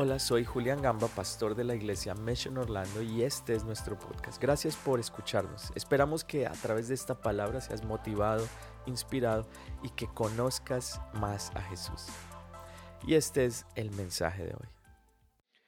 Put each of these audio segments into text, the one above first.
Hola, soy Julián Gamba, pastor de la iglesia Mission Orlando y este es nuestro podcast. Gracias por escucharnos. Esperamos que a través de esta palabra seas motivado, inspirado y que conozcas más a Jesús. Y este es el mensaje de hoy.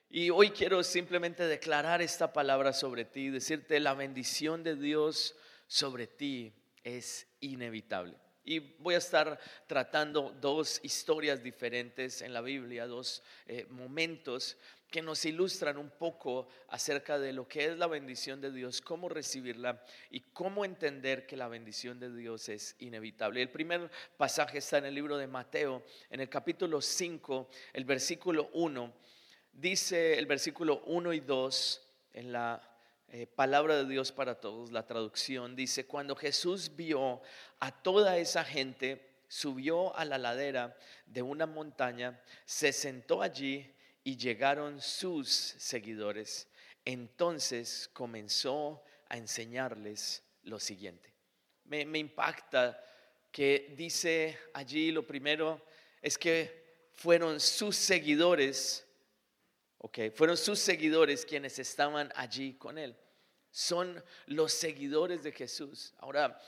Y hoy quiero simplemente declarar esta palabra sobre ti, decirte la bendición de Dios sobre ti es inevitable. Y voy a estar tratando dos historias diferentes en la Biblia, dos eh, momentos que nos ilustran un poco acerca de lo que es la bendición de Dios, cómo recibirla y cómo entender que la bendición de Dios es inevitable. El primer pasaje está en el libro de Mateo, en el capítulo 5, el versículo 1. Dice el versículo 1 y 2 en la eh, palabra de Dios para todos, la traducción, dice, cuando Jesús vio a toda esa gente, subió a la ladera de una montaña, se sentó allí y llegaron sus seguidores. Entonces comenzó a enseñarles lo siguiente. Me, impacta que dice allí lo primero es que fueron sus seguidores Ok, fueron sus seguidores quienes estaban allí con él. Son los seguidores de Jesús. Ahora,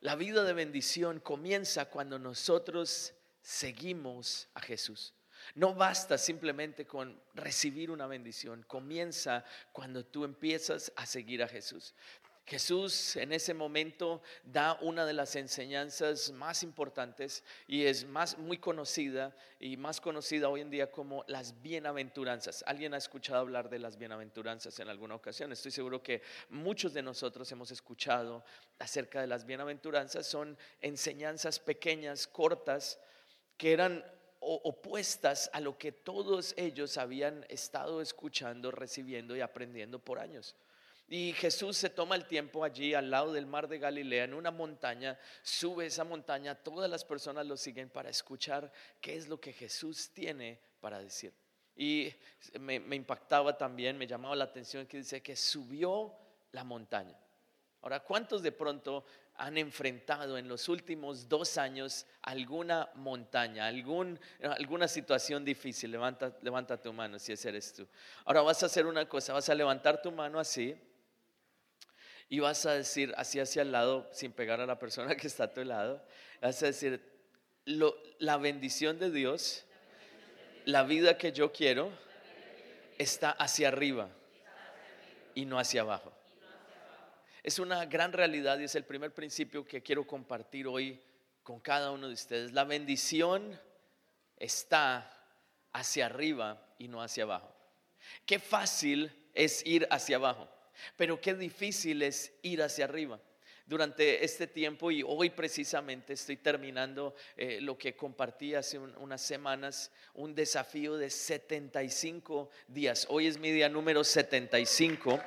la vida de bendición comienza cuando nosotros seguimos a Jesús. No basta simplemente con recibir una bendición, comienza cuando tú empiezas a seguir a Jesús. Jesús en ese momento da una de las enseñanzas más importantes y es más muy conocida y más conocida hoy en día como las bienaventuranzas. ¿Alguien ha escuchado hablar de las bienaventuranzas en alguna ocasión? Estoy seguro que muchos de nosotros hemos escuchado acerca de las bienaventuranzas. Son enseñanzas pequeñas, cortas, que eran opuestas a lo que todos ellos habían estado escuchando, recibiendo y aprendiendo por años. Y Jesús se toma el tiempo allí al lado del mar de Galilea, en una montaña, sube esa montaña, todas las personas lo siguen para escuchar qué es lo que Jesús tiene para decir. Y me, impactaba también, me llamaba la atención que dice que subió la montaña. Ahora, ¿cuántos de pronto han enfrentado en los últimos dos años alguna montaña, algún, alguna situación difícil? Levanta, levanta tu mano si ese eres tú. Ahora vas a hacer una cosa, vas a levantar tu mano así y vas a decir así hacia el lado, sin pegar a la persona que está a tu lado, vas a decir, la bendición de Dios, la vida que yo quiero, está hacia arriba y no hacia abajo. Es una gran realidad y es el primer principio que quiero compartir hoy con cada uno de ustedes. La bendición está hacia arriba y no hacia abajo. Qué fácil es ir hacia abajo. Pero qué difícil es ir hacia arriba. Durante este tiempo y hoy precisamente estoy terminando eh, lo que compartí hace unas semanas, un desafío de 75 días. Hoy es mi día número 75.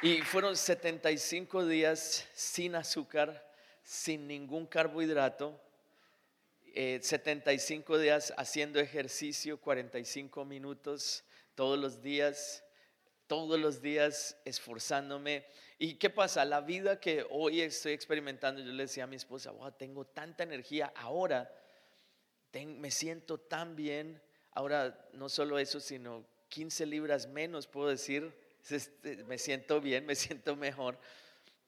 Y fueron 75 días sin azúcar, sin ningún carbohidrato, 75 eh, días haciendo ejercicio, 45 minutos todos los días, todos los días esforzándome. ¿Y qué pasa? La vida que hoy estoy experimentando, yo le decía a mi esposa, wow, tengo tanta energía ahora, me siento tan bien. Ahora, no solo eso, sino 15 libras menos, puedo decir, este, me siento bien, me siento mejor.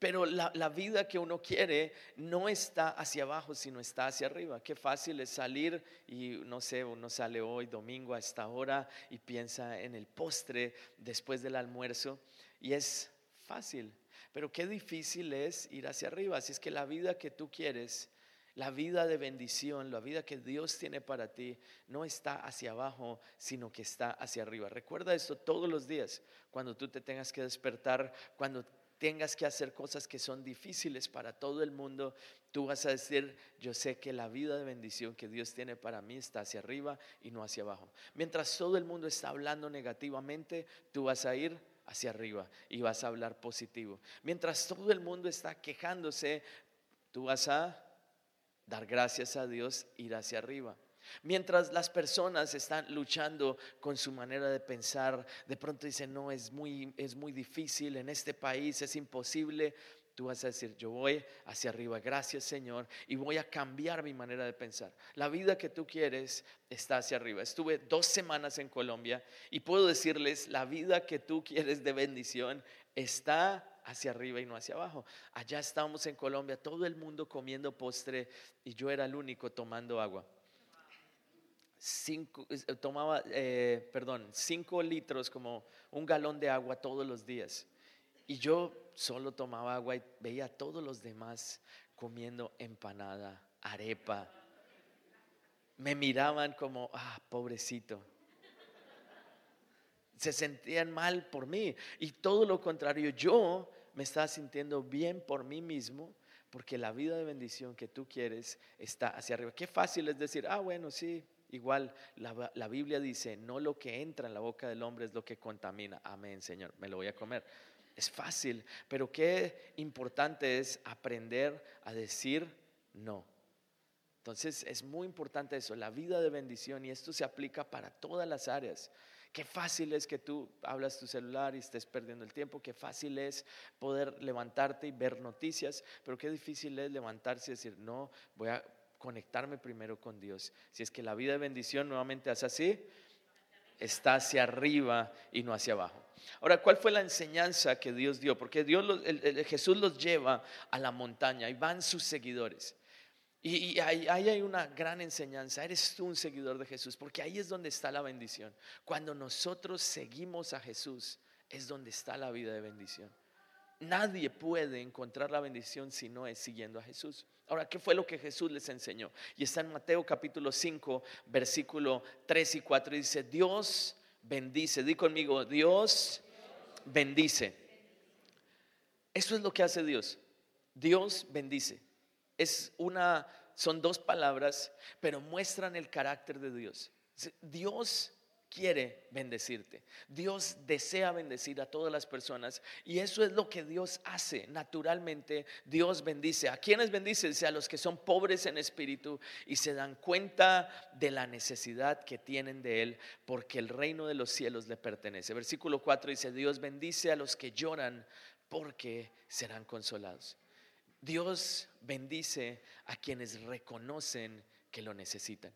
Pero la, vida que uno quiere no está hacia abajo, sino está hacia arriba. Qué fácil es salir y no sé, uno sale hoy domingo a esta hora y piensa en el postre después del almuerzo y es fácil. Pero qué difícil es ir hacia arriba. Así es que la vida que tú quieres, la vida de bendición, la vida que Dios tiene para ti, no está hacia abajo, sino que está hacia arriba. Recuerda esto todos los días, cuando tú te tengas que despertar, cuando tengas que hacer cosas que son difíciles para todo el mundo, tú vas a decir, yo sé que la vida de bendición que Dios tiene para mí está hacia arriba y no hacia abajo. Mientras todo el mundo está hablando negativamente, tú vas a ir hacia arriba y vas a hablar positivo. Mientras todo el mundo está quejándose, tú vas a dar gracias a Dios, ir hacia arriba. Mientras las personas están luchando con su manera de pensar, de pronto dicen, no, es muy, es muy difícil, en este país es imposible, Tú vas a decir, yo voy hacia arriba, gracias Señor, y voy a cambiar mi manera de pensar. La vida que tú quieres está hacia arriba. Estuve dos semanas en Colombia y puedo decirles, la vida que tú quieres de bendición está hacia arriba y no hacia abajo. Allá estábamos en Colombia, todo el mundo comiendo postre y yo era el único tomando agua. Cinco, eh, tomaba, eh, perdón, cinco litros, como un galón de agua todos los días. Y yo solo tomaba agua y veía a todos los demás comiendo empanada, arepa. Me miraban como, ah, pobrecito. Se sentían mal por mí. Y todo lo contrario, yo me estaba sintiendo bien por mí mismo porque la vida de bendición que tú quieres está hacia arriba. Qué fácil es decir, ah, bueno, sí, igual la, la, Biblia dice, no lo que entra en la boca del hombre es lo que contamina. Amén, Señor, me lo voy a comer. Es fácil, pero qué importante es aprender a decir no. Entonces es muy importante eso, la vida de bendición, y esto se aplica para todas las áreas. Qué fácil es que tú hablas tu celular y estés perdiendo el tiempo, qué fácil es poder levantarte y ver noticias, pero qué difícil es levantarse y decir, no, voy a conectarme primero con Dios. Si es que la vida de bendición nuevamente es así, está hacia arriba y no hacia abajo. Ahora, ¿cuál fue la enseñanza que Dios dio? Porque Jesús los lleva a la montaña y van sus seguidores. Y, ahí, hay una gran enseñanza. Eres tú un seguidor de Jesús, porque ahí es donde está la bendición. Cuando nosotros seguimos a Jesús, es donde está la vida de bendición. Nadie puede encontrar la bendición si no es siguiendo a Jesús. Ahora, ¿qué fue lo que Jesús les enseñó? Y está en Mateo capítulo 5, versículo 3 y 4. Y dice, Dios bendice. Di conmigo, Dios bendice. Eso es lo que hace Dios. Dios bendice. Es una, son dos palabras, pero muestran el carácter de Dios. Dios quiere bendecirte. Dios desea bendecir a todas las personas y eso es lo que Dios hace naturalmente. Dios bendice. ¿A quienes bendice? Dice a los que son pobres en espíritu y se dan cuenta de la necesidad que tienen de Él porque el reino de los cielos le pertenece. Versículo 4 dice, Dios bendice a los que lloran porque serán consolados. Dios bendice a quienes reconocen que lo necesitan.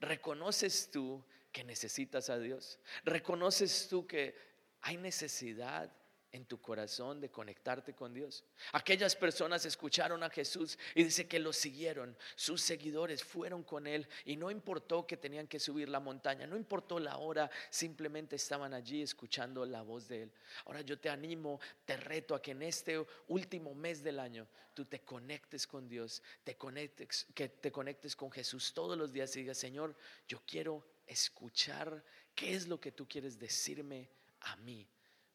¿Reconoces tú que necesitas a Dios? ¿Reconoces tú que hay necesidad en tu corazón de conectarte con Dios. Aquellas personas escucharon a Jesús y dice que lo siguieron. Sus seguidores fueron con él y no importó que tenían que subir la montaña, no importó la hora, simplemente estaban allí escuchando la voz de él. Ahora yo te animo, te reto a que en este último mes del año tú te conectes con Dios, te conectes, que te conectes con Jesús todos los días y digas, Señor, yo quiero escuchar qué es lo que tú quieres decirme a mí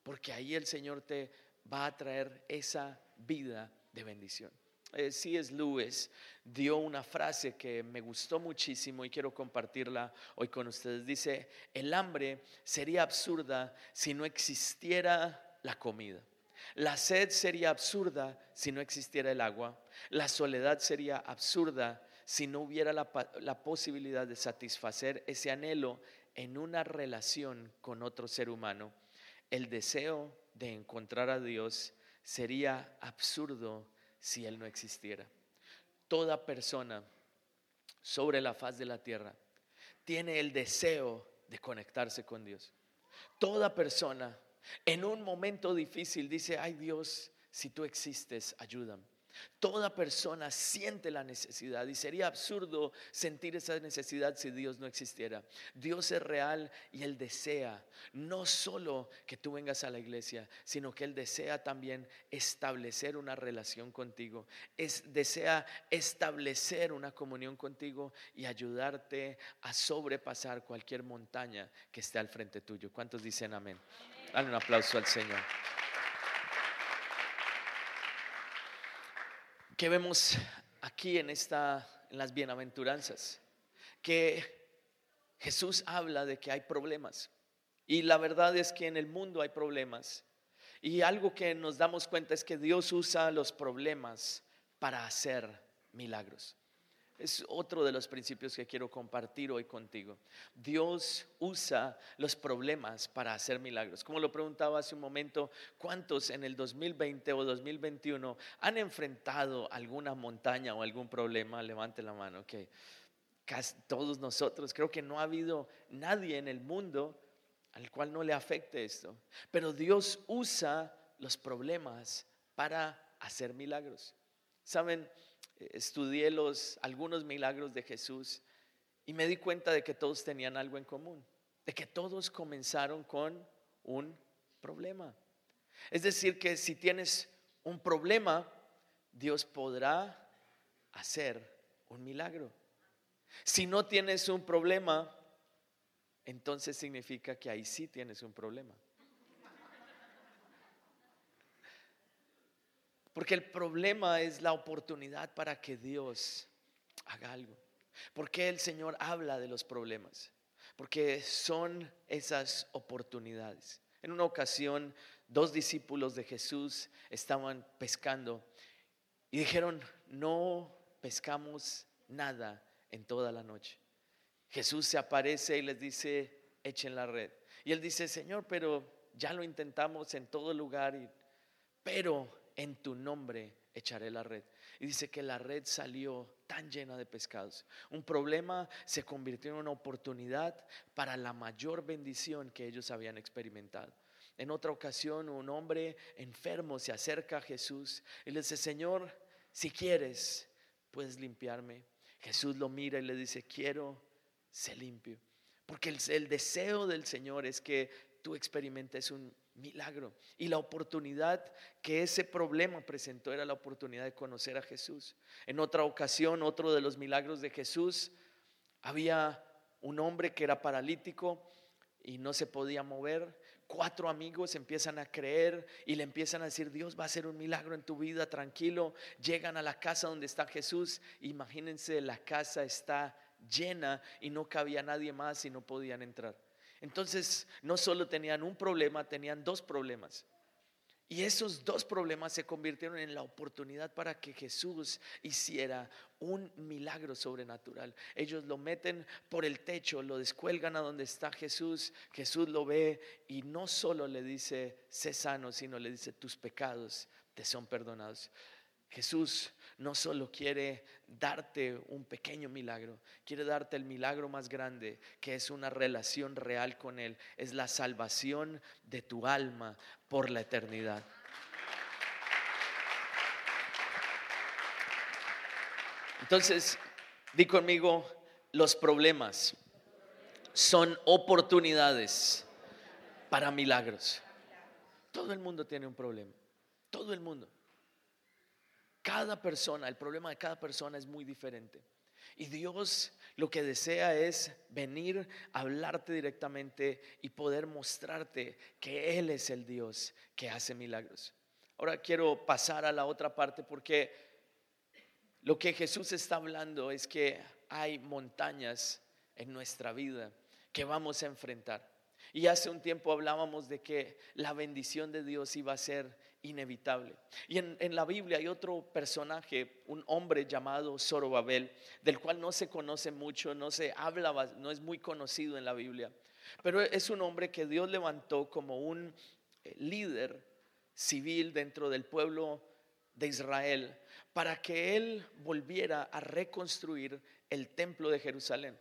porque ahí el Señor te va a traer esa vida de bendición. Eh, C.S. Lewis dio una frase que me gustó muchísimo y quiero compartirla hoy con ustedes. Dice, el hambre sería absurda si no existiera la comida. La sed sería absurda si no existiera el agua. La soledad sería absurda si no hubiera la, posibilidad de satisfacer ese anhelo en una relación con otro ser humano el deseo de encontrar a Dios sería absurdo si Él no existiera. Toda persona sobre la faz de la tierra tiene el deseo de conectarse con Dios. Toda persona en un momento difícil dice, ay Dios, si tú existes, ayúdame. Toda persona siente la necesidad y sería absurdo sentir esa necesidad si Dios no existiera. Dios es real y Él desea no solo que tú vengas a la iglesia, sino que Él desea también establecer una relación contigo. Es, desea establecer una comunión contigo y ayudarte a sobrepasar cualquier montaña que esté al frente tuyo. ¿Cuántos dicen amén? Dale un aplauso al Señor. ¿Qué vemos aquí en, esta, en las bienaventuranzas? Que Jesús habla de que hay problemas. Y la verdad es que en el mundo hay problemas. Y algo que nos damos cuenta es que Dios usa los problemas para hacer milagros. Es otro de los principios que quiero compartir hoy contigo. Dios usa los problemas para hacer milagros. Como lo preguntaba hace un momento, ¿cuántos en el 2020 o 2021 han enfrentado alguna montaña o algún problema? Levante la mano, que casi todos nosotros, creo que no ha habido nadie en el mundo al cual no le afecte esto. Pero Dios usa los problemas para hacer milagros. Saben, estudié los, algunos milagros de Jesús y me di cuenta de que todos tenían algo en común, de que todos comenzaron con un problema. Es decir, que si tienes un problema, Dios podrá hacer un milagro. Si no tienes un problema, entonces significa que ahí sí tienes un problema. Porque el problema es la oportunidad para que Dios haga algo. Porque el Señor habla de los problemas? Porque son esas oportunidades. En una ocasión, dos discípulos de Jesús estaban pescando y dijeron, no pescamos nada en toda la noche. Jesús se aparece y les dice, echen la red. Y él dice, Señor, pero ya lo intentamos en todo lugar, y, pero en tu nombre echaré la red. Y dice que la red salió tan llena de pescados. Un problema se convirtió en una oportunidad para la mayor bendición que ellos habían experimentado. En otra ocasión, un hombre enfermo se acerca a Jesús y le dice, Señor, si quieres, puedes limpiarme. Jesús lo mira y le dice, quiero, ser limpio. Porque el, el deseo del Señor es que tú experimentes un milagro. Y la oportunidad que ese problema presentó era la oportunidad de conocer a Jesús. En otra ocasión, otro de los milagros de Jesús, había un hombre que era paralítico y no se podía mover. Cuatro amigos empiezan a creer y le empiezan a decir, Dios va a hacer un milagro en tu vida, tranquilo. Llegan a la casa donde está Jesús. Imagínense, la casa está llena y no cabía nadie más y no podían entrar. Entonces, no solo tenían un problema, tenían dos problemas. Y esos dos problemas se convirtieron en la oportunidad para que Jesús hiciera un milagro sobrenatural. Ellos lo meten por el techo, lo descuelgan a donde está Jesús. Jesús lo ve y no solo le dice, sé sano, sino le dice, tus pecados te son perdonados. Jesús no solo quiere darte un pequeño milagro, quiere darte el milagro más grande, que es una relación real con Él, es la salvación de tu alma por la eternidad. Entonces, di conmigo, los problemas son oportunidades para milagros. Todo el mundo tiene un problema, todo el mundo. Cada persona, el problema de cada persona es muy diferente. Y Dios lo que desea es venir a hablarte directamente y poder mostrarte que Él es el Dios que hace milagros. Ahora quiero pasar a la otra parte porque lo que Jesús está hablando es que hay montañas en nuestra vida que vamos a enfrentar. Y hace un tiempo hablábamos de que la bendición de Dios iba a ser inevitable. Y en, la Biblia hay otro personaje, un hombre llamado Zorobabel, del cual no se conoce mucho, no se habla, no es muy conocido en la Biblia, pero es un hombre que Dios levantó como un eh, líder civil dentro del pueblo de Israel para que él volviera a reconstruir el templo de Jerusalén.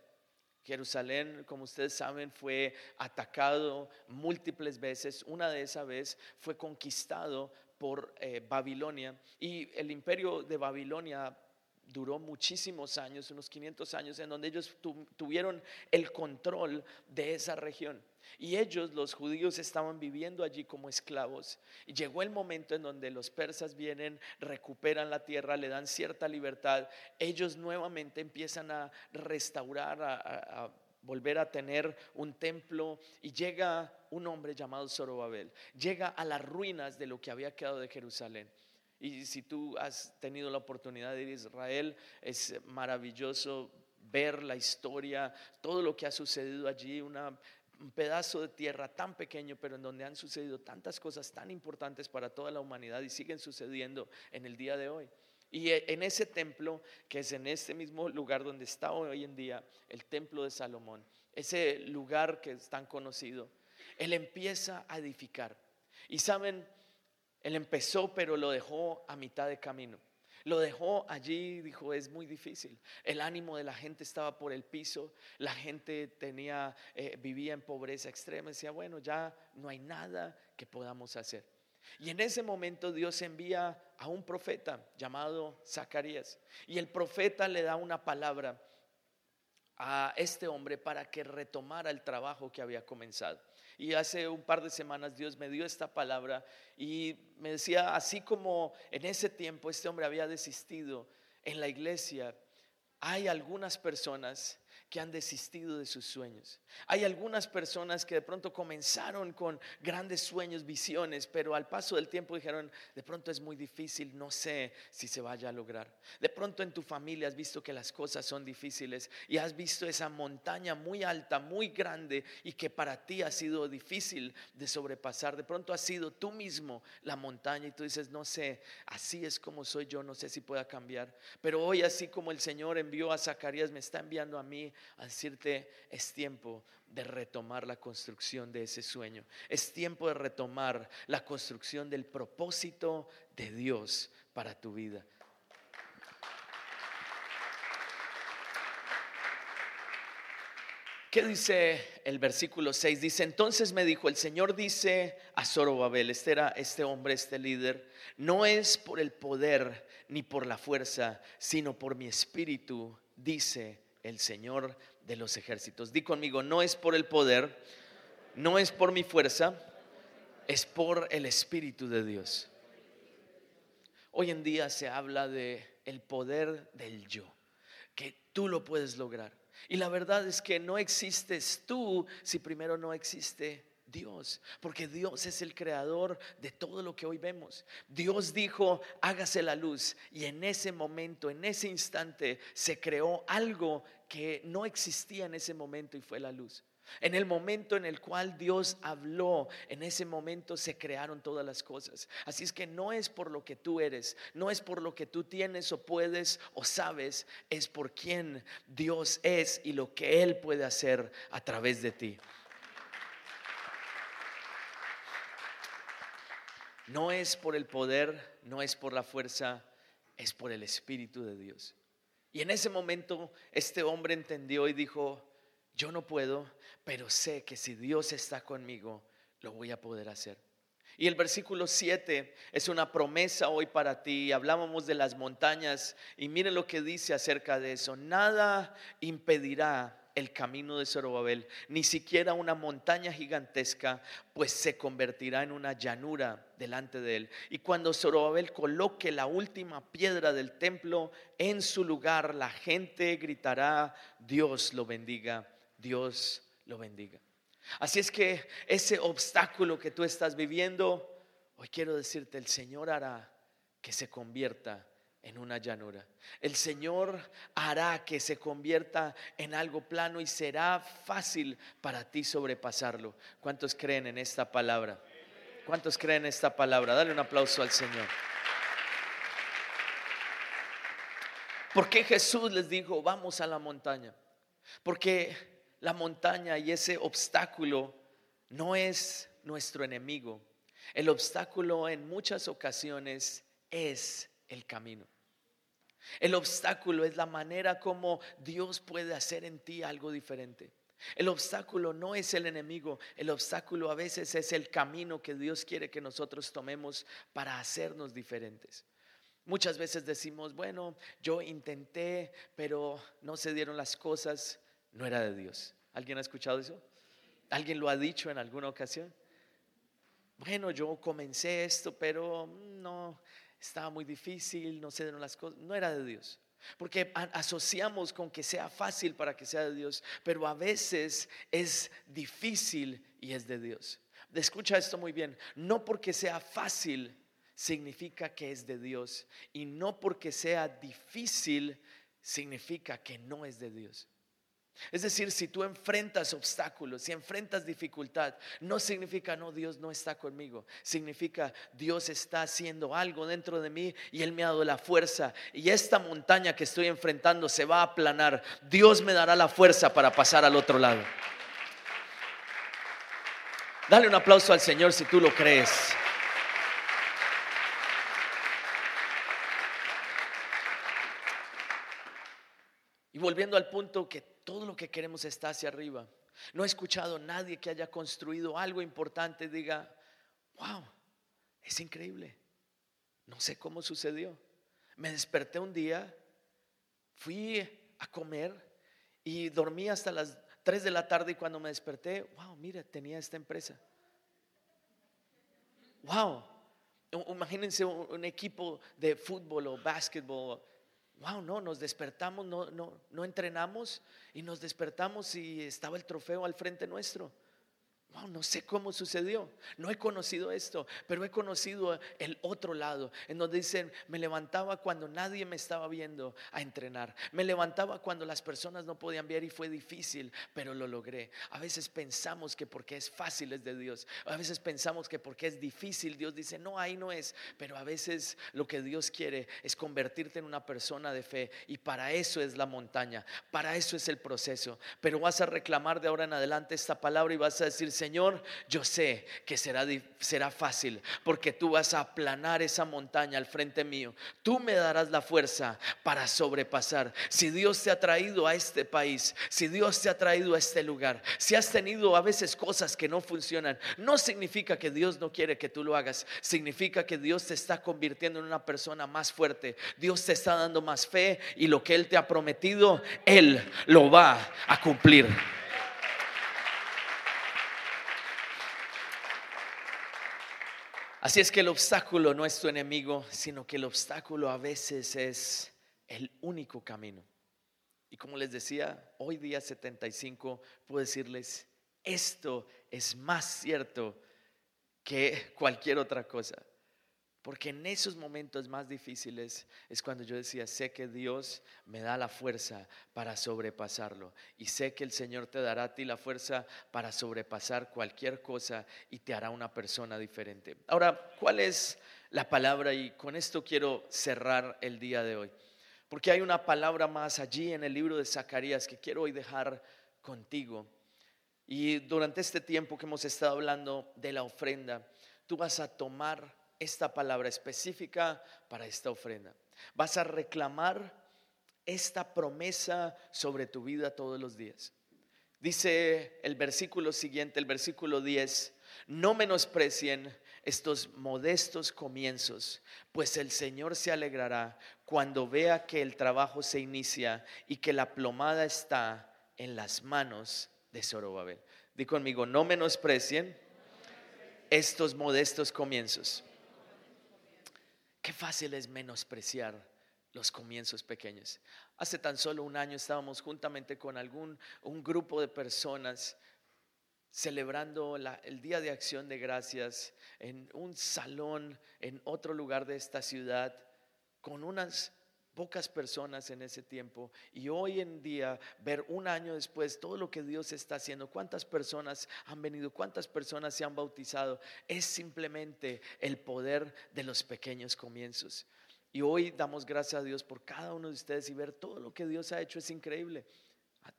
Jerusalén, como ustedes saben, fue atacado múltiples veces. Una de esas veces fue conquistado por eh, Babilonia y el imperio de Babilonia duró muchísimos años, unos 500 años, en donde ellos tuvieron el control de esa región. Y ellos, los judíos, estaban viviendo allí como esclavos. Y llegó el momento en donde los persas vienen, recuperan la tierra, le dan cierta libertad. Ellos nuevamente empiezan a restaurar, a, volver a tener un templo. Y llega un hombre llamado Zorobabel. Llega a las ruinas de lo que había quedado de Jerusalén. Y si tú has tenido la oportunidad de ir a Israel, es maravilloso ver la historia, todo lo que ha sucedido allí, un pedazo de tierra tan pequeño, pero en donde han sucedido tantas cosas tan importantes para toda la humanidad y siguen sucediendo en el día de hoy. Y e, en ese templo, que es en este mismo lugar donde está hoy en día, el templo de Salomón, ese lugar que es tan conocido, él empieza a edificar. Y saben, él empezó, pero lo dejó a mitad de camino. Lo dejó allí, dijo, es muy difícil. El ánimo de la gente estaba por el piso, la gente tenía, eh, vivía en pobreza extrema, decía, bueno, ya no hay nada que podamos hacer. Y en ese momento Dios envía a un profeta llamado Zacarías. Y el profeta le da una palabra a este hombre para que retomara el trabajo que había comenzado. Y hace un par de semanas Dios me dio esta palabra y me decía, así como en ese tiempo este hombre había desistido en la iglesia, hay algunas personas que han desistido de sus sueños. Hay algunas personas que de pronto comenzaron con grandes sueños, visiones, pero al paso del tiempo dijeron, de pronto es muy difícil, no sé si se vaya a lograr. De pronto en tu familia has visto que las cosas son difíciles y has visto esa montaña muy alta, muy grande y que para ti ha sido difícil de sobrepasar. De pronto has sido tú mismo la montaña y tú dices, no sé, así es como soy yo, no sé si pueda cambiar. Pero hoy así como el Señor envió a Zacarías, me está enviando a mí a decirte, es tiempo de retomar la construcción de ese sueño. Es tiempo de retomar la construcción del propósito de Dios para tu vida. ¿Qué dice el versículo 6? Dice, entonces me dijo, el Señor dice a Zorobabel, este era este hombre, este líder, no es por el poder ni por la fuerza, sino por mi espíritu, dice el Señor de los ejércitos. Di conmigo, no es por el poder, no es por mi fuerza, es por el Espíritu de Dios. Hoy en día se habla de el poder del yo, que tú lo puedes lograr. Y la verdad es que no existes tú si primero no existe Dios, porque Dios es el creador de todo lo que hoy vemos. Dios dijo, hágase la luz, y en ese momento, en ese instante, se creó algo que no existía en ese momento y fue la luz. En el momento en el cual Dios habló, en ese momento se crearon todas las cosas. Así es que no es por lo que tú eres, no es por lo que tú tienes o puedes o sabes, es por quien Dios es y lo que Él puede hacer a través de ti. No es por el poder, no es por la fuerza, es por el Espíritu de Dios. Y en ese momento este hombre entendió y dijo, yo no puedo, pero sé que si Dios está conmigo, lo voy a poder hacer. Y el versículo 7 es una promesa hoy para ti. Hablábamos de las montañas y mire lo que dice acerca de eso. Nada impedirá el camino de Zorobabel, ni siquiera una montaña gigantesca, pues se convertirá en una llanura delante de él. Y cuando Zorobabel coloque la última piedra del templo en su lugar, la gente gritará, Dios lo bendiga, Dios lo bendiga. Así es que ese obstáculo que tú estás viviendo, hoy quiero decirte, el Señor hará que se convierta en una llanura. El Señor hará que se convierta en algo plano y será fácil para ti sobrepasarlo. ¿Cuántos creen en esta palabra? ¿Cuántos creen en esta palabra? Dale un aplauso al Señor. ¿Por qué Jesús les dijo, vamos a la montaña? Porque la montaña y ese obstáculo no es nuestro enemigo. El obstáculo en muchas ocasiones es el camino. El obstáculo es la manera como Dios puede hacer en ti algo diferente. El obstáculo no es el enemigo, el obstáculo a veces es el camino que Dios quiere que nosotros tomemos para hacernos diferentes. Muchas veces decimos, bueno, yo intenté, pero no se dieron las cosas, no era de Dios. ¿Alguien ha escuchado eso? ¿Alguien lo ha dicho en alguna ocasión? Bueno, yo comencé esto, pero no, estaba muy difícil, no se dieron las cosas, no era de Dios. Porque asociamos con que sea fácil para que sea de Dios, pero a veces es difícil y es de Dios. Escucha esto muy bien, no porque sea fácil significa que es de Dios y no porque sea difícil significa que no es de Dios. Es decir, si tú enfrentas obstáculos, si enfrentas dificultad, no significa no, Dios no está conmigo. Significa Dios está haciendo algo dentro de mí y Él me ha dado la fuerza. Y esta montaña que estoy enfrentando se va a aplanar. Dios me dará la fuerza para pasar al otro lado. Dale un aplauso al Señor si tú lo crees. Volviendo al punto que todo lo que queremos está hacia arriba. No he escuchado a nadie que haya construido algo importante diga, wow, es increíble. No sé cómo sucedió. Me desperté un día, fui a comer y dormí hasta las 3 de la tarde y cuando me desperté, wow, mira, tenía esta empresa. Wow, imagínense un, equipo de fútbol o básquetbol wow, no, nos despertamos, no, no, no entrenamos y nos despertamos y estaba el trofeo al frente nuestro no sé cómo sucedió, no he conocido esto, pero he conocido el otro lado, en donde dicen, me levantaba cuando nadie me estaba viendo a entrenar, me levantaba cuando las personas no podían ver y fue difícil, pero lo logré. A veces pensamos que porque es fácil es de Dios, a veces pensamos que porque es difícil Dios dice, no, ahí no es, pero a veces lo que Dios quiere es convertirte en una persona de fe y para eso es la montaña, para eso es el proceso, pero vas a reclamar de ahora en adelante esta palabra y vas a decir, Señor, yo sé que será, será fácil porque tú vas a aplanar esa montaña al frente mío. Tú me darás la fuerza para sobrepasar. Si Dios te ha traído a este país, si Dios te ha traído a este lugar, si has tenido a veces cosas que no funcionan, no significa que Dios no quiere que tú lo hagas. Significa que Dios te está convirtiendo en una persona más fuerte. Dios te está dando más fe y lo que Él te ha prometido, Él lo va a cumplir. Así es que el obstáculo no es tu enemigo, sino que el obstáculo a veces es el único camino. Y como les decía, hoy día 75 puedo decirles, esto es más cierto que cualquier otra cosa. Porque en esos momentos más difíciles es cuando yo decía, sé que Dios me da la fuerza para sobrepasarlo. Y sé que el Señor te dará a ti la fuerza para sobrepasar cualquier cosa y te hará una persona diferente. Ahora, ¿cuál es la palabra? Y con esto quiero cerrar el día de hoy. Porque hay una palabra más allí en el libro de Zacarías que quiero hoy dejar contigo. Y durante este tiempo que hemos estado hablando de la ofrenda, tú vas a tomar esta palabra específica para esta ofrenda. Vas a reclamar esta promesa sobre tu vida todos los días. Dice el versículo siguiente, el versículo 10, no menosprecien estos modestos comienzos, pues el Señor se alegrará cuando vea que el trabajo se inicia y que la plomada está en las manos de Zorobabel. Di conmigo, no menosprecien estos modestos comienzos. Qué fácil es menospreciar los comienzos pequeños. Hace tan solo un año estábamos juntamente con algún un grupo de personas celebrando el Día de Acción de Gracias en un salón en otro lugar de esta ciudad con unas pocas personas en ese tiempo y hoy en día ver un año después todo lo que Dios está haciendo, cuántas personas han venido, cuántas personas se han bautizado, es simplemente el poder de los pequeños comienzos. Y hoy damos gracias a Dios por cada uno de ustedes y ver todo lo que Dios ha hecho es increíble.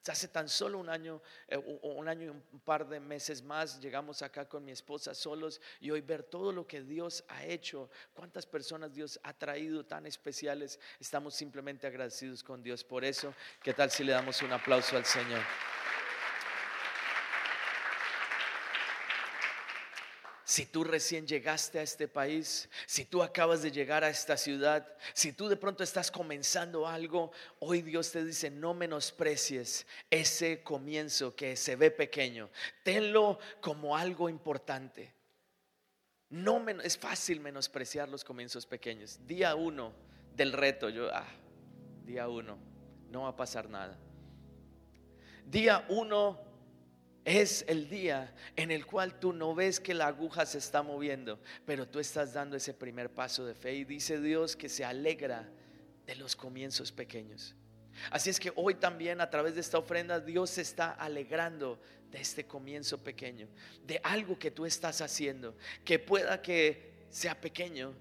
Hace tan solo un año, eh, un año y un par de meses más, llegamos acá con mi esposa solos y hoy ver todo lo que Dios ha hecho, cuántas personas Dios ha traído tan especiales, estamos simplemente agradecidos con Dios por eso. ¿Qué tal si le damos un aplauso al Señor? Si tú recién llegaste a este país, si tú acabas de llegar a esta ciudad, si tú de pronto estás comenzando algo, hoy Dios te dice, no menosprecies ese comienzo que se ve pequeño. Tenlo como algo importante. No es fácil menospreciar los comienzos pequeños. Día uno del reto, yo, ah, día uno, no va a pasar nada. Día uno es el día en el cual tú no ves que la aguja se está moviendo, pero tú estás dando ese primer paso de fe y dice Dios que se alegra de los comienzos pequeños. Así es que hoy también a través de esta ofrenda Dios se está alegrando de este comienzo pequeño, de algo que tú estás haciendo, que pueda que sea pequeño,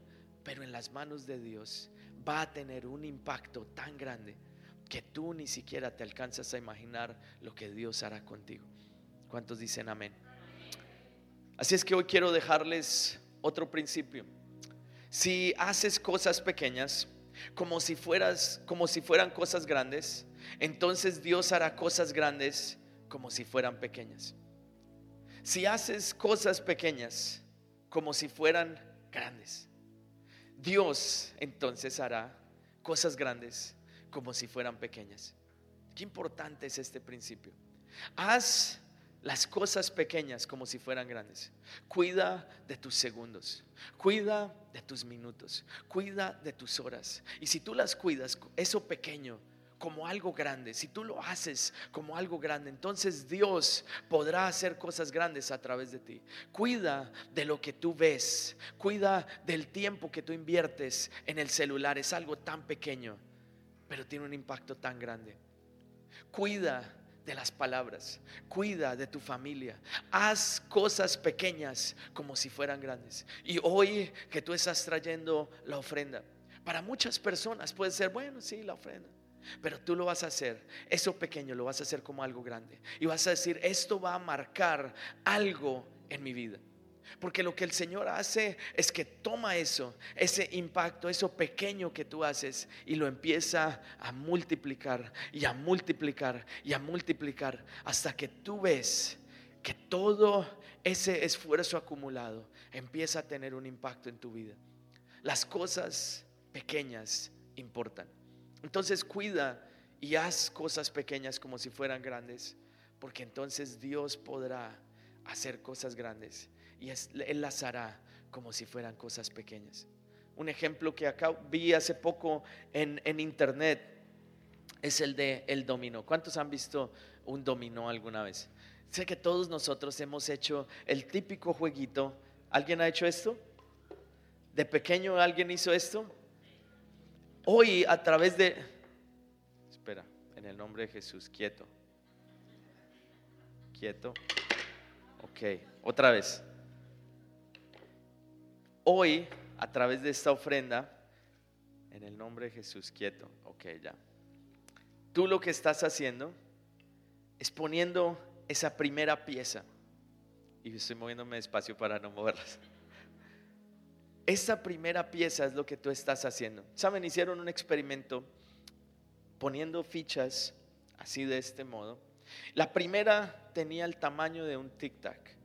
pero en las manos de Dios va a tener un impacto tan grande que tú ni siquiera te alcanzas a imaginar lo que Dios hará contigo. ¿Cuántos dicen amén? Así es que hoy quiero dejarles otro principio. Si haces cosas pequeñas como si fueras como si fueran cosas grandes, entonces Dios hará cosas grandes como si fueran pequeñas. Si haces cosas pequeñas como si fueran grandes, Dios entonces hará cosas grandes como si fueran pequeñas. Qué importante es este principio. Haz las cosas pequeñas como si fueran grandes. Cuida de tus segundos, cuida de tus minutos, cuida de tus horas. Y si tú las cuidas, eso pequeño, como algo grande, si tú lo haces como algo grande, entonces Dios podrá hacer cosas grandes a través de ti. Cuida de lo que tú ves, cuida del tiempo que tú inviertes en el celular, es algo tan pequeño, pero tiene un impacto tan grande. Cuida de las palabras, cuida de tu familia, haz cosas pequeñas como si fueran grandes. Y hoy que tú estás trayendo la ofrenda, para muchas personas puede ser, bueno, sí, la ofrenda. Pero tú lo vas a hacer, eso pequeño lo vas a hacer como algo grande. Y vas a decir, esto va a marcar algo en mi vida. Porque lo que el Señor hace es que toma eso, ese impacto, eso pequeño que tú haces y lo empieza a multiplicar y a multiplicar y a multiplicar hasta que tú ves que todo ese esfuerzo acumulado empieza a tener un impacto en tu vida. Las cosas pequeñas importan. Entonces cuida y haz cosas pequeñas como si fueran grandes, porque entonces Dios podrá hacer cosas grandes y Él las hará como si fueran cosas pequeñas. Un ejemplo que acá vi hace poco en, en internet es el de el dominó. ¿Cuántos han visto un dominó alguna vez? Sé que todos nosotros hemos hecho el típico jueguito. ¿Alguien ha hecho esto? ¿De pequeño alguien hizo esto? Hoy a través de... Espera, en el nombre de Jesús, quieto. Quieto. Ok, otra vez. Hoy, a través de esta ofrenda, en el nombre de Jesús, quieto. Ok, ya. Tú lo que estás haciendo es poniendo esa primera pieza. Y estoy moviéndome despacio para no moverlas. Esa primera pieza es lo que tú estás haciendo. Saben, hicieron un experimento poniendo fichas así de este modo. La primera tenía el tamaño de un tic-tac.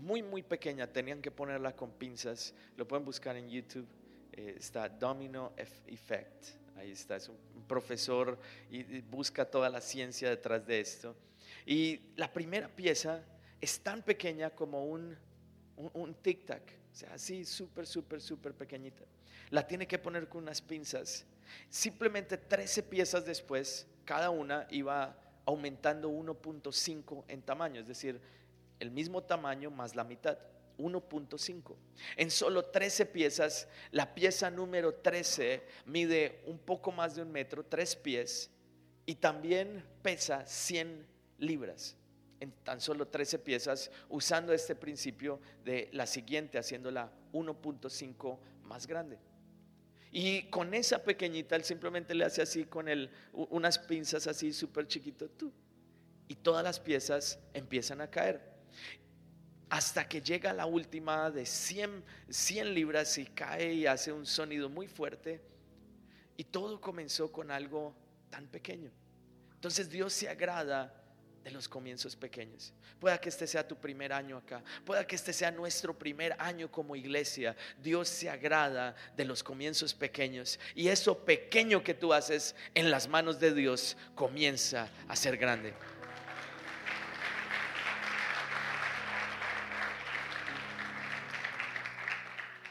Muy, muy pequeña, tenían que ponerla con pinzas. Lo pueden buscar en YouTube. Eh, está Domino Effect. Ahí está, es un, profesor y, busca toda la ciencia detrás de esto. Y la primera pieza es tan pequeña como un, un, un tic-tac sea, así súper, súper, súper pequeñita. La tiene que poner con unas pinzas. Simplemente 13 piezas después, cada una iba aumentando 1.5 en tamaño, es decir, el mismo tamaño más la mitad. 1.5. En solo 13 piezas, la pieza número 13 mide un poco más de un metro, 3 pies, y también pesa 100 libras en tan solo 13 piezas usando este principio de la siguiente, haciéndola 1.5 más grande. Y con esa pequeñita, él simplemente le hace así con el, unas pinzas así súper chiquito, tú. Y todas las piezas empiezan a caer. Hasta que llega la última de 100, 100 libras y cae y hace un sonido muy fuerte. Y todo comenzó con algo tan pequeño. Entonces Dios se agrada de los comienzos pequeños. Pueda que este sea tu primer año acá. Pueda que este sea nuestro primer año como iglesia. Dios se agrada de los comienzos pequeños. Y eso pequeño que tú haces en las manos de Dios comienza a ser grande.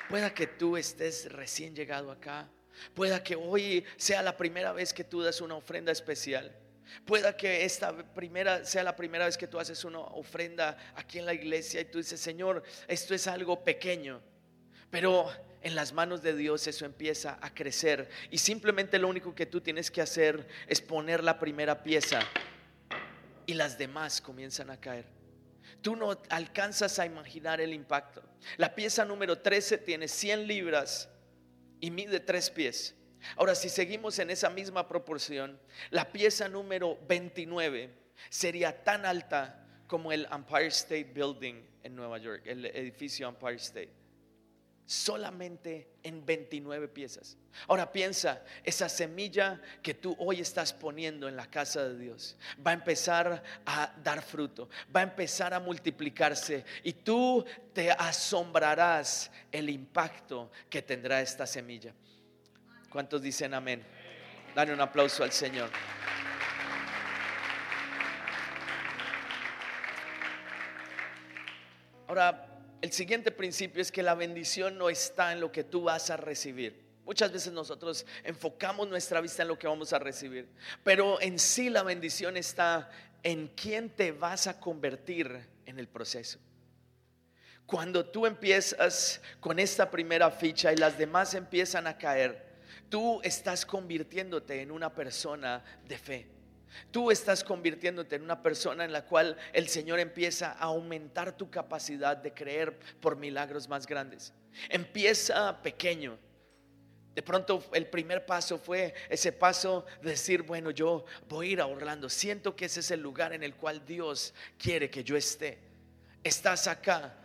Pueda que tú estés recién llegado acá. Pueda que hoy sea la primera vez que tú das una ofrenda especial. Pueda que esta primera sea la primera vez que tú haces una ofrenda aquí en la iglesia y tú dices, Señor, esto es algo pequeño. Pero en las manos de Dios eso empieza a crecer y simplemente lo único que tú tienes que hacer es poner la primera pieza y las demás comienzan a caer. Tú no alcanzas a imaginar el impacto. La pieza número 13 tiene 100 libras y mide 3 pies. Ahora, si seguimos en esa misma proporción, la pieza número 29 sería tan alta como el Empire State Building en Nueva York, el edificio Empire State solamente en 29 piezas. Ahora piensa, esa semilla que tú hoy estás poniendo en la casa de Dios va a empezar a dar fruto, va a empezar a multiplicarse y tú te asombrarás el impacto que tendrá esta semilla. ¿Cuántos dicen amén? Dale un aplauso al Señor. Ahora, el siguiente principio es que la bendición no está en lo que tú vas a recibir. Muchas veces nosotros enfocamos nuestra vista en lo que vamos a recibir, pero en sí la bendición está en quién te vas a convertir en el proceso. Cuando tú empiezas con esta primera ficha y las demás empiezan a caer, tú estás convirtiéndote en una persona de fe. Tú estás convirtiéndote en una persona en la cual el Señor empieza a aumentar tu capacidad de creer por milagros más grandes. Empieza pequeño. De pronto el primer paso fue ese paso de decir, bueno, yo voy a ir a Orlando. Siento que ese es el lugar en el cual Dios quiere que yo esté. Estás acá.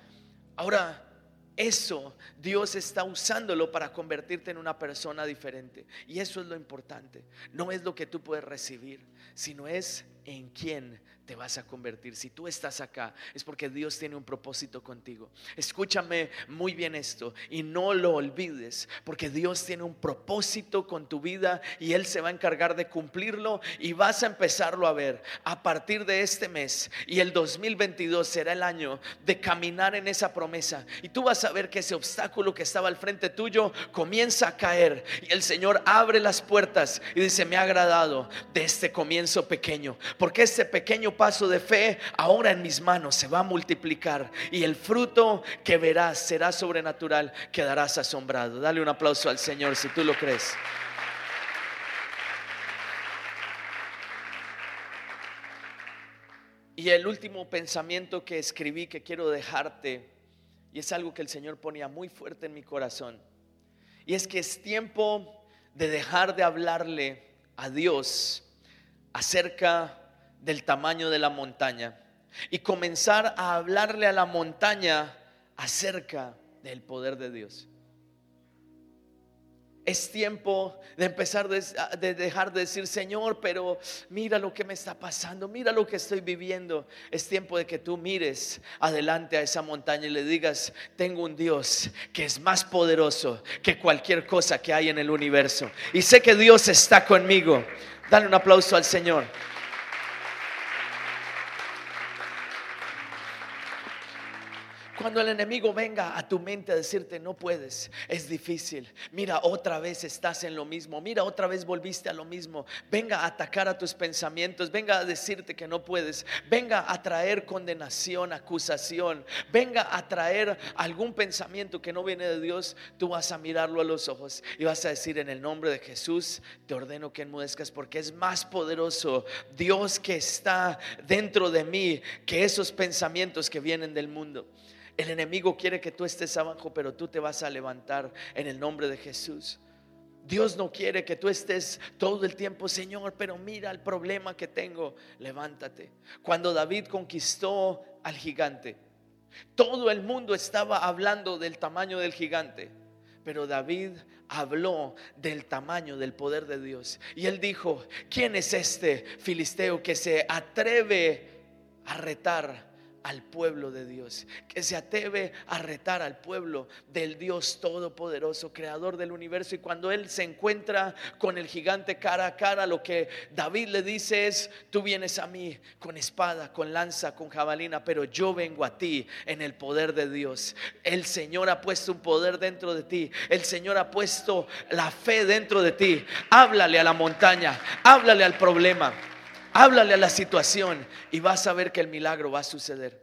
Ahora eso Dios está usándolo para convertirte en una persona diferente. Y eso es lo importante. No es lo que tú puedes recibir, sino es en quién te vas a convertir. Si tú estás acá, es porque Dios tiene un propósito contigo. Escúchame muy bien esto y no lo olvides, porque Dios tiene un propósito con tu vida y Él se va a encargar de cumplirlo y vas a empezarlo a ver a partir de este mes. Y el 2022 será el año de caminar en esa promesa. Y tú vas a ver que ese obstáculo que estaba al frente tuyo comienza a caer y el Señor abre las puertas y dice, me ha agradado de este comienzo pequeño, porque este pequeño paso de fe ahora en mis manos se va a multiplicar y el fruto que verás será sobrenatural, quedarás asombrado. Dale un aplauso al Señor si tú lo crees. Y el último pensamiento que escribí que quiero dejarte, y es algo que el Señor ponía muy fuerte en mi corazón, y es que es tiempo de dejar de hablarle a Dios acerca del tamaño de la montaña y comenzar a hablarle a la montaña acerca del poder de Dios. Es tiempo de empezar de dejar de decir, Señor, pero mira lo que me está pasando, mira lo que estoy viviendo. Es tiempo de que tú mires adelante a esa montaña y le digas, tengo un Dios que es más poderoso que cualquier cosa que hay en el universo. Y sé que Dios está conmigo. Dale un aplauso al Señor. Cuando el enemigo venga a tu mente a decirte no puedes, es difícil. Mira, otra vez estás en lo mismo. Mira, otra vez volviste a lo mismo. Venga a atacar a tus pensamientos. Venga a decirte que no puedes. Venga a traer condenación, acusación. Venga a traer algún pensamiento que no viene de Dios. Tú vas a mirarlo a los ojos y vas a decir en el nombre de Jesús, te ordeno que enmudezcas porque es más poderoso Dios que está dentro de mí que esos pensamientos que vienen del mundo. El enemigo quiere que tú estés abajo, pero tú te vas a levantar en el nombre de Jesús. Dios no quiere que tú estés todo el tiempo, Señor, pero mira el problema que tengo. Levántate. Cuando David conquistó al gigante, todo el mundo estaba hablando del tamaño del gigante, pero David habló del tamaño del poder de Dios. Y él dijo, ¿quién es este filisteo que se atreve a retar al pueblo de Dios, que se atreve a retar al pueblo del Dios Todopoderoso, creador del universo. Y cuando él se encuentra con el gigante cara a cara, lo que David le dice es, tú vienes a mí con espada, con lanza, con jabalina, pero yo vengo a ti en el poder de Dios. El Señor ha puesto un poder dentro de ti, el Señor ha puesto la fe dentro de ti. Háblale a la montaña, háblale al problema. Háblale a la situación y vas a ver que el milagro va a suceder.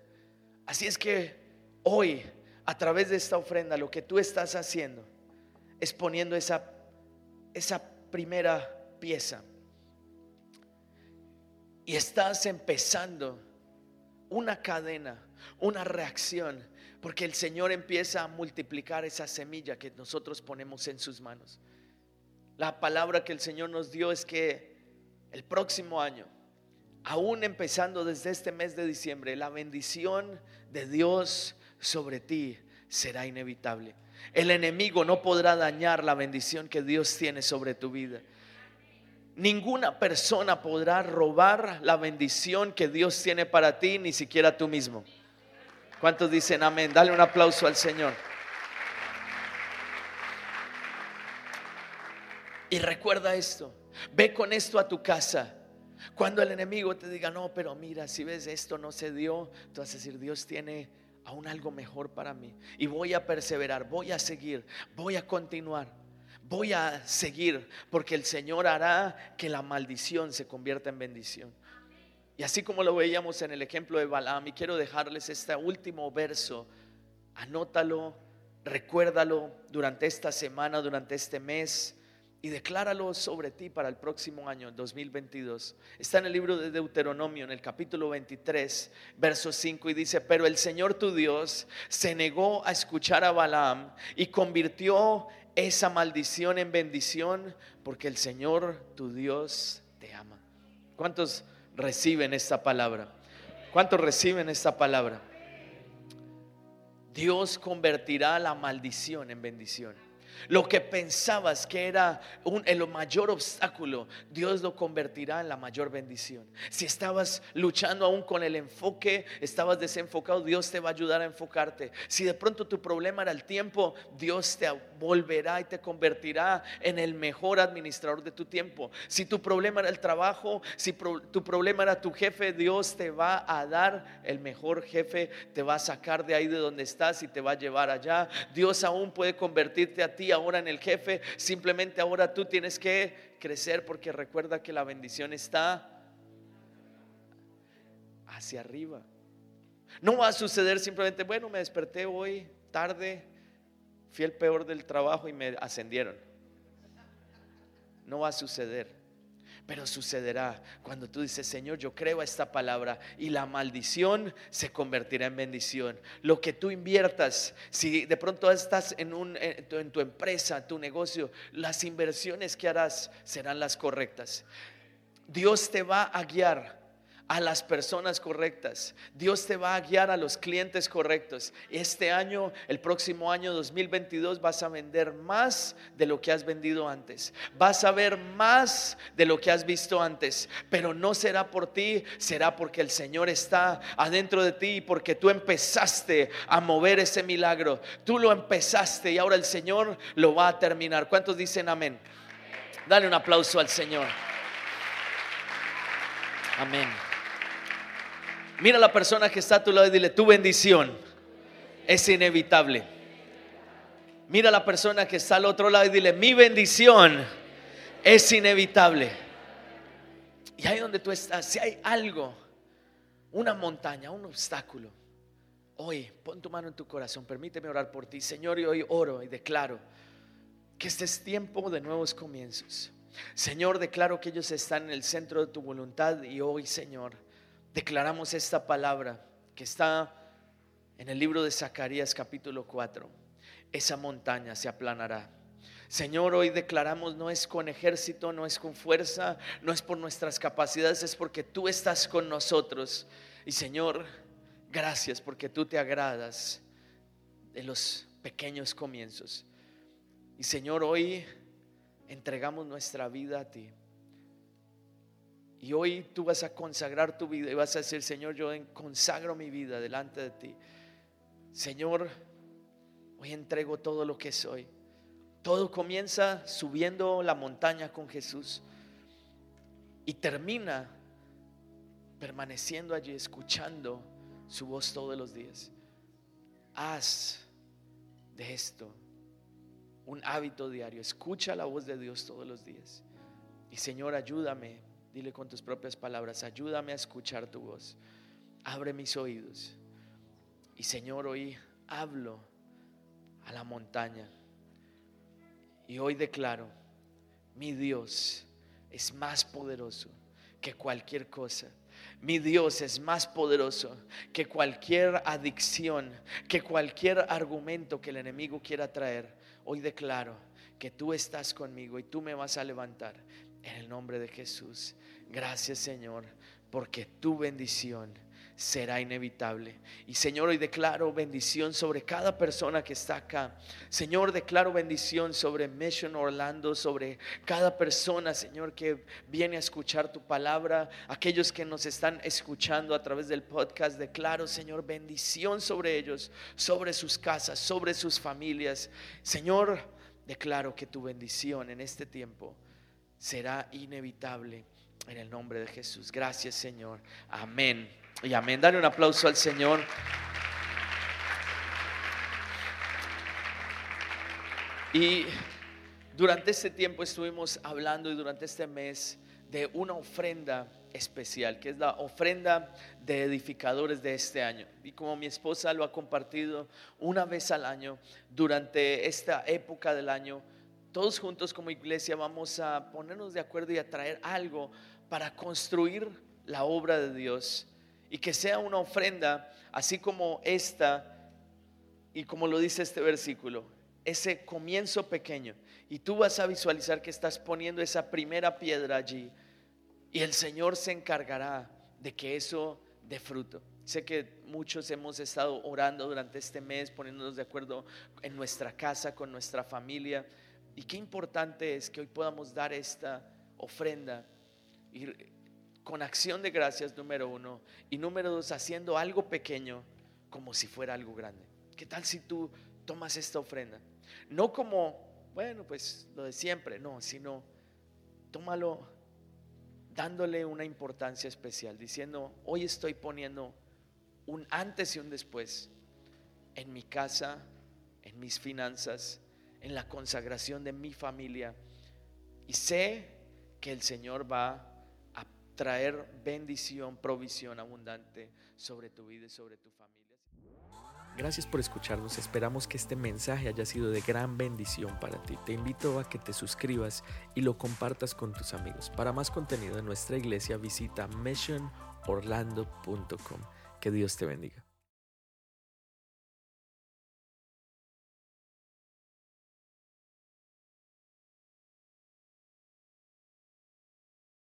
Así es que hoy a través de esta ofrenda, lo que tú estás haciendo es poniendo esa, esa primera pieza. Y estás empezando una cadena, una reacción, porque el Señor empieza a multiplicar esa semilla que nosotros ponemos en sus manos. La palabra que el Señor nos dio es que el próximo año, aún empezando desde este mes de diciembre, la bendición de Dios sobre ti será inevitable. El enemigo no podrá dañar la bendición que Dios tiene sobre tu vida. Ninguna persona podrá robar la bendición que Dios tiene para ti, ni siquiera tú mismo. ¿Cuántos dicen amén? Dale un aplauso al Señor. Y recuerda esto, ve con esto a tu casa. Cuando el enemigo te diga, no, pero mira, si ves esto no se dio, tú vas a decir, Dios tiene aún algo mejor para mí. Y voy a perseverar, voy a seguir, voy a continuar, voy a seguir, porque el Señor hará que la maldición se convierta en bendición. Y así como lo veíamos en el ejemplo de Balaam, y quiero dejarles este último verso, anótalo, recuérdalo durante esta semana, durante este mes y decláralo sobre ti para el próximo año, 2022. Está en el libro de Deuteronomio, en el capítulo 23, verso 5, y dice, pero el Señor tu Dios se negó a escuchar a Balaam y convirtió esa maldición en bendición, porque el Señor tu Dios te ama. ¿Cuántos reciben esta palabra? ¿Cuántos reciben esta palabra? Dios convertirá la maldición en bendición. Lo que pensabas que era el mayor obstáculo, Dios lo convertirá en la mayor bendición. Si estabas luchando aún con el enfoque, estabas desenfocado, Dios te va a ayudar a enfocarte. Si de pronto tu problema era el tiempo, Dios te volverá y te convertirá en el mejor administrador de tu tiempo. Si tu problema era el trabajo, si tu problema era tu jefe, Dios te va a dar el mejor jefe, te va a sacar de ahí de donde estás y te va a llevar allá. Dios aún puede convertirte a ti ahora en el jefe, simplemente ahora tú tienes que crecer porque recuerda que la bendición está hacia arriba. No va a suceder simplemente, bueno, me desperté hoy tarde, fui el peor del trabajo y me ascendieron. No va a suceder. Pero sucederá cuando tú dices, Señor, yo creo esta palabra y la maldición se convertirá en bendición. Lo que tú inviertas, si de pronto estás en, un, en tu empresa, tu negocio, las inversiones que harás serán las correctas. Dios te va a guiar a las personas correctas. Dios te va a guiar a los clientes correctos. Este año, el próximo año 2022, vas a vender más de lo que has vendido antes. Vas a ver más de lo que has visto antes. Pero no será por ti, será porque el Señor está adentro de ti y porque tú empezaste a mover ese milagro. Tú lo empezaste y ahora el Señor lo va a terminar. ¿Cuántos dicen amén? Dale un aplauso al Señor. Amén. Mira a la persona que está a tu lado y dile, tu bendición es inevitable. Mira a la persona que está al otro lado y dile, mi bendición es inevitable. Y ahí donde tú estás, si hay algo, una montaña, un obstáculo, hoy pon tu mano en tu corazón, permíteme orar por ti. Señor, y hoy oro y declaro que este es tiempo de nuevos comienzos. Señor, declaro que ellos están en el centro de tu voluntad y hoy, Señor, declaramos esta palabra que está en el libro de Zacarías capítulo 4. Esa montaña se aplanará. Señor, hoy declaramos no es con ejército, no es con fuerza, no es por nuestras capacidades, es porque tú estás con nosotros. Y Señor, gracias porque tú te agradas de los pequeños comienzos. Y Señor, hoy entregamos nuestra vida a ti. Y hoy tú vas a consagrar tu vida y vas a decir, Señor, yo consagro mi vida delante de ti. Señor, hoy entrego todo lo que soy. Todo comienza subiendo la montaña con Jesús y termina permaneciendo allí, escuchando su voz todos los días. Haz de esto un hábito diario. Escucha la voz de Dios todos los días. Y Señor, ayúdame Dile con tus propias palabras, ayúdame a escuchar tu voz. Abre mis oídos. Y Señor, hoy hablo a la montaña. Y hoy declaro, mi Dios es más poderoso que cualquier cosa. Mi Dios es más poderoso que cualquier adicción, que cualquier argumento que el enemigo quiera traer. Hoy declaro que tú estás conmigo y tú me vas a levantar en el nombre de Jesús. Gracias Señor, porque tu bendición será inevitable. Y Señor, hoy declaro bendición sobre cada persona que está acá. Señor, declaro bendición sobre Mission Orlando, sobre cada persona, Señor, que viene a escuchar tu palabra, aquellos que nos están escuchando a través del podcast. Declaro, Señor, bendición sobre ellos, sobre sus casas, sobre sus familias. Señor, declaro que tu bendición en este tiempo será inevitable. En el nombre de Jesús. Gracias, Señor. Amén. Y amén. Dale un aplauso al Señor. Y durante este tiempo estuvimos hablando y durante este mes de una ofrenda especial, que es la ofrenda de edificadores de este año. Y como mi esposa lo ha compartido una vez al año, durante esta época del año, todos juntos como iglesia vamos a ponernos de acuerdo y a traer algo para construir la obra de Dios y que sea una ofrenda, así como esta, y como lo dice este versículo, ese comienzo pequeño. Y tú vas a visualizar que estás poniendo esa primera piedra allí. Y el Señor se encargará de que eso dé fruto. Sé que muchos hemos estado orando durante este mes, poniéndonos de acuerdo en nuestra casa, con nuestra familia. Y qué importante es que hoy podamos dar esta ofrenda. Con acción de gracias, número uno. Y número dos, haciendo algo pequeño como si fuera algo grande. ¿Qué tal si tú tomas esta ofrenda? No como, bueno, pues lo de siempre, no, sino tómalo dándole una importancia especial, diciendo, hoy estoy poniendo un antes y un después en mi casa, en mis finanzas, en la consagración de mi familia. Y sé que el Señor va traer bendición, provisión abundante sobre tu vida y sobre tu familia. Gracias por escucharnos. Esperamos que este mensaje haya sido de gran bendición para ti. Te invito a que te suscribas y lo compartas con tus amigos. Para más contenido de nuestra iglesia visita missionorlando.com. Que Dios te bendiga.